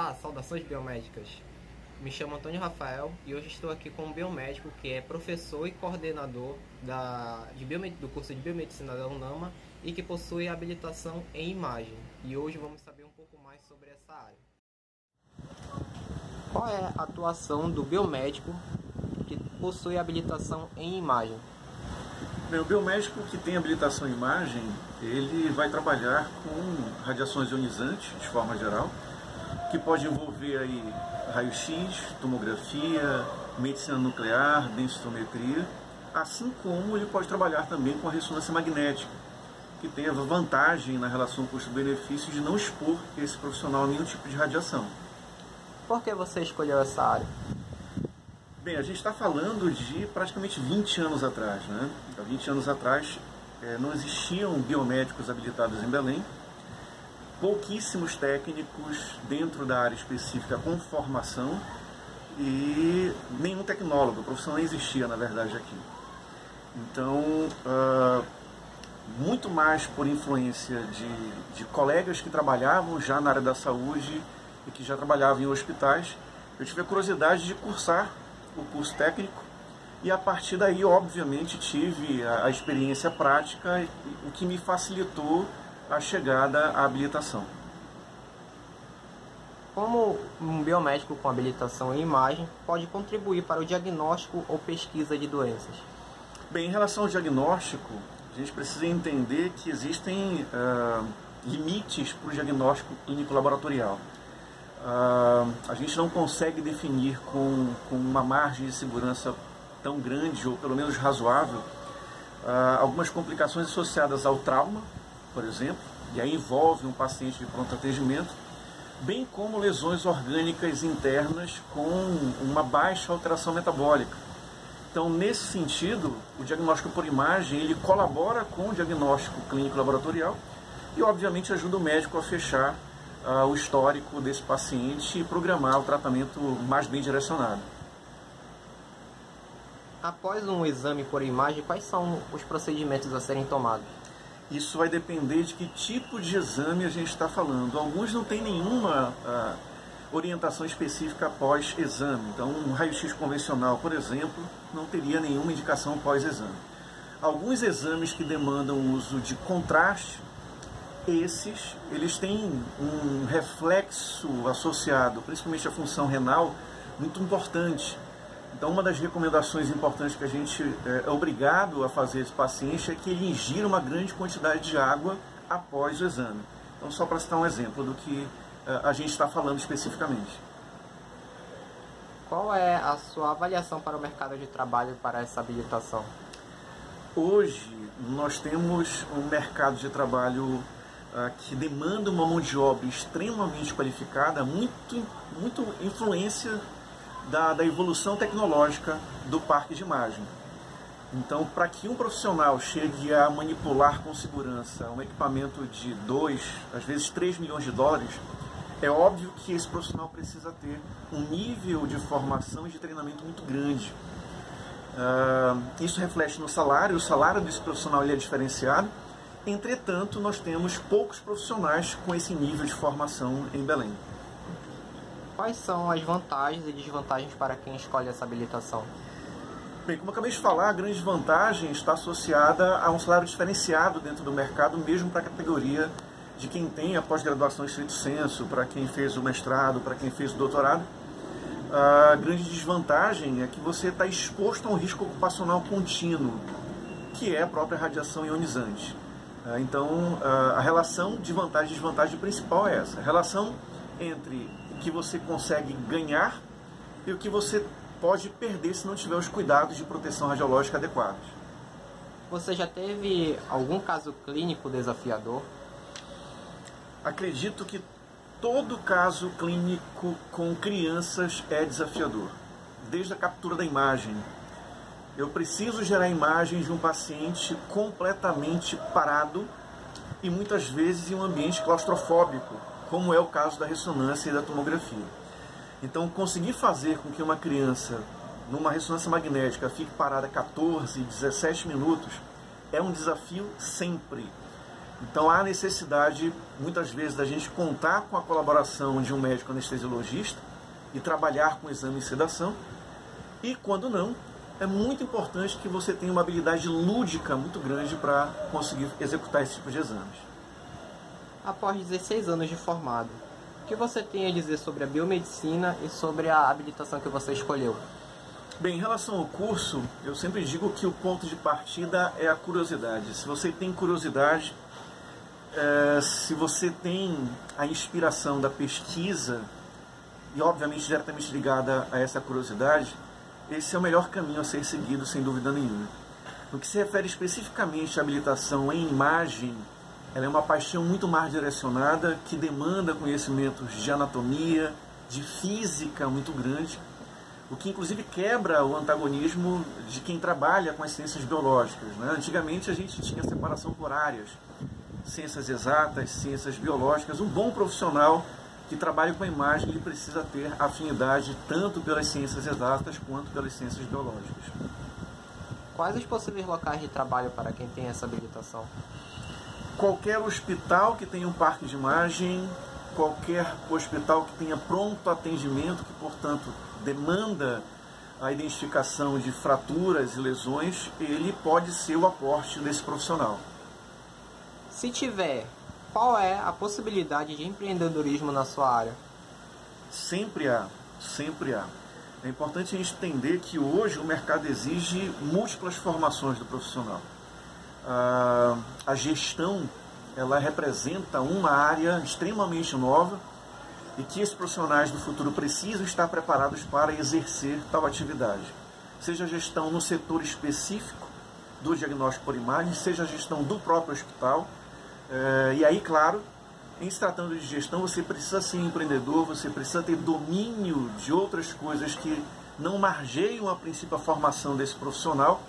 Olá, saudações biomédicas. Me chamo Antônio Rafael e hoje estou aqui com um biomédico que é professor e coordenador da, do curso de biomedicina da UNAMA e que possui habilitação em imagem. E hoje vamos saber um pouco mais sobre essa área. Qual é a atuação do biomédico que possui habilitação em imagem? Bem, o biomédico que tem habilitação em imagem, ele vai trabalhar com radiações ionizantes, de forma geral, que pode envolver aí raio-x, tomografia, medicina nuclear, densitometria, assim como ele pode trabalhar também com a ressonância magnética, que tem a vantagem na relação custo-benefício de não expor esse profissional a nenhum tipo de radiação. Por que você escolheu essa área? Bem, a gente está falando de praticamente 20 anos atrás. Né? Há 20 anos atrás é, não existiam biomédicos habilitados em Belém, pouquíssimos técnicos dentro da área específica com formação e nenhum tecnólogo, a profissão não existia na verdade aqui. Então, uh, muito mais por influência de, de colegas que trabalhavam já na área da saúde e que já trabalhavam em hospitais, eu tive a curiosidade de cursar o curso técnico e a partir daí, obviamente, tive a, a experiência prática, o que me facilitou a chegada à habilitação. Como um biomédico com habilitação em imagem pode contribuir para o diagnóstico ou pesquisa de doenças? Bem, em relação ao diagnóstico, a gente precisa entender que existem uh, limites para o diagnóstico clínico laboratorial. Uh, a gente não consegue definir com, com uma margem de segurança tão grande, ou pelo menos razoável, uh, algumas complicações associadas ao trauma, por exemplo, e aí envolve um paciente de pronto atendimento, bem como lesões orgânicas internas com uma baixa alteração metabólica. Então, nesse sentido, o diagnóstico por imagem ele colabora com o diagnóstico clínico laboratorial e, obviamente, ajuda o médico a fechar uh, o histórico desse paciente e programar o tratamento mais bem direcionado. Após um exame por imagem, quais são os procedimentos a serem tomados? Isso vai depender de que tipo de exame a gente está falando. Alguns não têm nenhuma uh, orientação específica após exame. Então, um raio-x convencional, por exemplo, não teria nenhuma indicação pós-exame. Alguns exames que demandam o uso de contraste esses eles têm um reflexo associado, principalmente à função renal, muito importante. Então, uma das recomendações importantes que a gente é, é obrigado a fazer esse paciente é que ele ingira uma grande quantidade de água após o exame. Então, só para citar um exemplo do que é, a gente está falando especificamente. Qual é a sua avaliação para o mercado de trabalho para essa habilitação? Hoje, nós temos um mercado de trabalho uh, que demanda uma mão de obra extremamente qualificada, muito, muito influência da, da evolução tecnológica do parque de imagem. Então, para que um profissional chegue a manipular com segurança um equipamento de 2, às vezes 3 milhões de dólares, é óbvio que esse profissional precisa ter um nível de formação e de treinamento muito grande. Uh, isso reflete no salário, o salário desse profissional é diferenciado, Entretanto, nós temos poucos profissionais com esse nível de formação em Belém. Quais são as vantagens e desvantagens para quem escolhe essa habilitação? Bem, como acabei de falar, a grande vantagem está associada a um salário diferenciado dentro do mercado, mesmo para a categoria de quem tem a pós-graduação estrito senso, para quem fez o mestrado, para quem fez o doutorado. A grande desvantagem é que você está exposto a um risco ocupacional contínuo, que é a própria radiação ionizante. Ah, então, ah, a relação de vantagem e desvantagem principal é essa: a relação entre que você consegue ganhar e o que você pode perder se não tiver os cuidados de proteção radiológica adequados. Você já teve algum caso clínico desafiador? Acredito que todo caso clínico com crianças é desafiador, desde a captura da imagem, eu preciso gerar imagens de um paciente completamente parado e muitas vezes em um ambiente claustrofóbico, como é o caso da ressonância e da tomografia. Então, conseguir fazer com que uma criança, numa ressonância magnética, fique parada 14, 17 minutos é um desafio sempre. Então há necessidade, muitas vezes, da gente contar com a colaboração de um médico anestesiologista e trabalhar com exame e sedação. E quando não, é muito importante que você tenha uma habilidade lúdica muito grande para conseguir executar esse tipo de exames. Após 16 anos de formado, o que você tem a dizer sobre a biomedicina e sobre a habilitação que você escolheu? Bem, em relação ao curso, eu sempre digo que o ponto de partida é a curiosidade. Se você tem curiosidade, é, se você tem a inspiração da pesquisa, e obviamente diretamente ligada a essa curiosidade, esse é o melhor caminho a ser seguido, sem dúvida nenhuma. No que se refere especificamente à habilitação em imagem, ela é uma paixão muito mais direcionada, que demanda conhecimentos de anatomia, de física muito grande, o que inclusive quebra o antagonismo de quem trabalha com as ciências biológicas. Né? Antigamente a gente tinha separação por áreas, ciências exatas, ciências biológicas. Um bom profissional que trabalha com a imagem ele precisa ter afinidade tanto pelas ciências exatas quanto pelas ciências biológicas. Quais os possíveis locais de trabalho para quem tem essa habilitação? Qualquer hospital que tenha um parque de imagem, qualquer hospital que tenha pronto atendimento, que portanto demanda a identificação de fraturas e lesões, ele pode ser o aporte desse profissional. Se tiver, qual é a possibilidade de empreendedorismo na sua área? Sempre há, sempre há. É importante a gente entender que hoje o mercado exige múltiplas formações do profissional. A gestão ela representa uma área extremamente nova e que esses profissionais do futuro precisam estar preparados para exercer tal atividade. Seja a gestão no setor específico do diagnóstico por imagem, seja a gestão do próprio hospital. É, e aí, claro, em se tratando de gestão, você precisa ser empreendedor, você precisa ter domínio de outras coisas que não margeiam a princípio a formação desse profissional,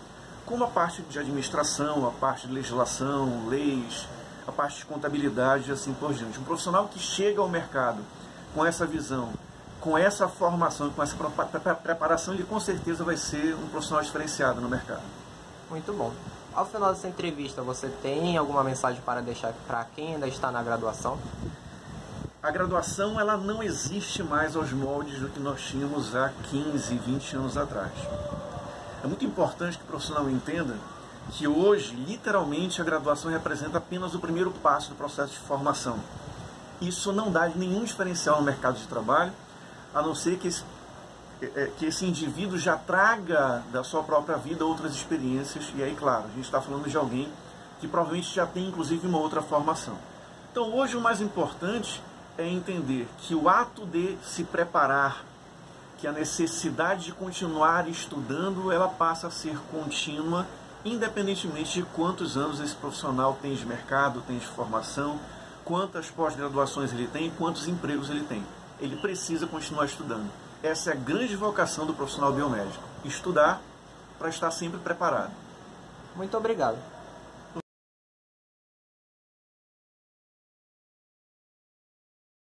como a parte de administração, a parte de legislação, leis, a parte de contabilidade e assim por diante. Um profissional que chega ao mercado com essa visão, com essa formação, com essa preparação, ele com certeza vai ser um profissional diferenciado no mercado. Muito bom. Ao final dessa entrevista, você tem alguma mensagem para deixar para quem ainda está na graduação? A graduação ela não existe mais aos moldes do que nós tínhamos há 15, 20 anos atrás. É muito importante que o profissional entenda que hoje, literalmente, a graduação representa apenas o primeiro passo do processo de formação isso não dá nenhum diferencial no mercado de trabalho, a não ser que esse, é, é, que esse indivíduo já traga da sua própria vida outras experiências, e aí, claro, a gente está falando de alguém que provavelmente já tem, inclusive, uma outra formação. Então, hoje, o mais importante é entender que o ato de se preparar, que a necessidade de continuar estudando, ela passa a ser contínua, independentemente de quantos anos esse profissional tem de mercado, tem de formação, quantas pós-graduações ele tem quantos empregos ele tem. Ele precisa continuar estudando. Essa é a grande vocação do profissional biomédico: estudar para estar sempre preparado. Muito obrigado.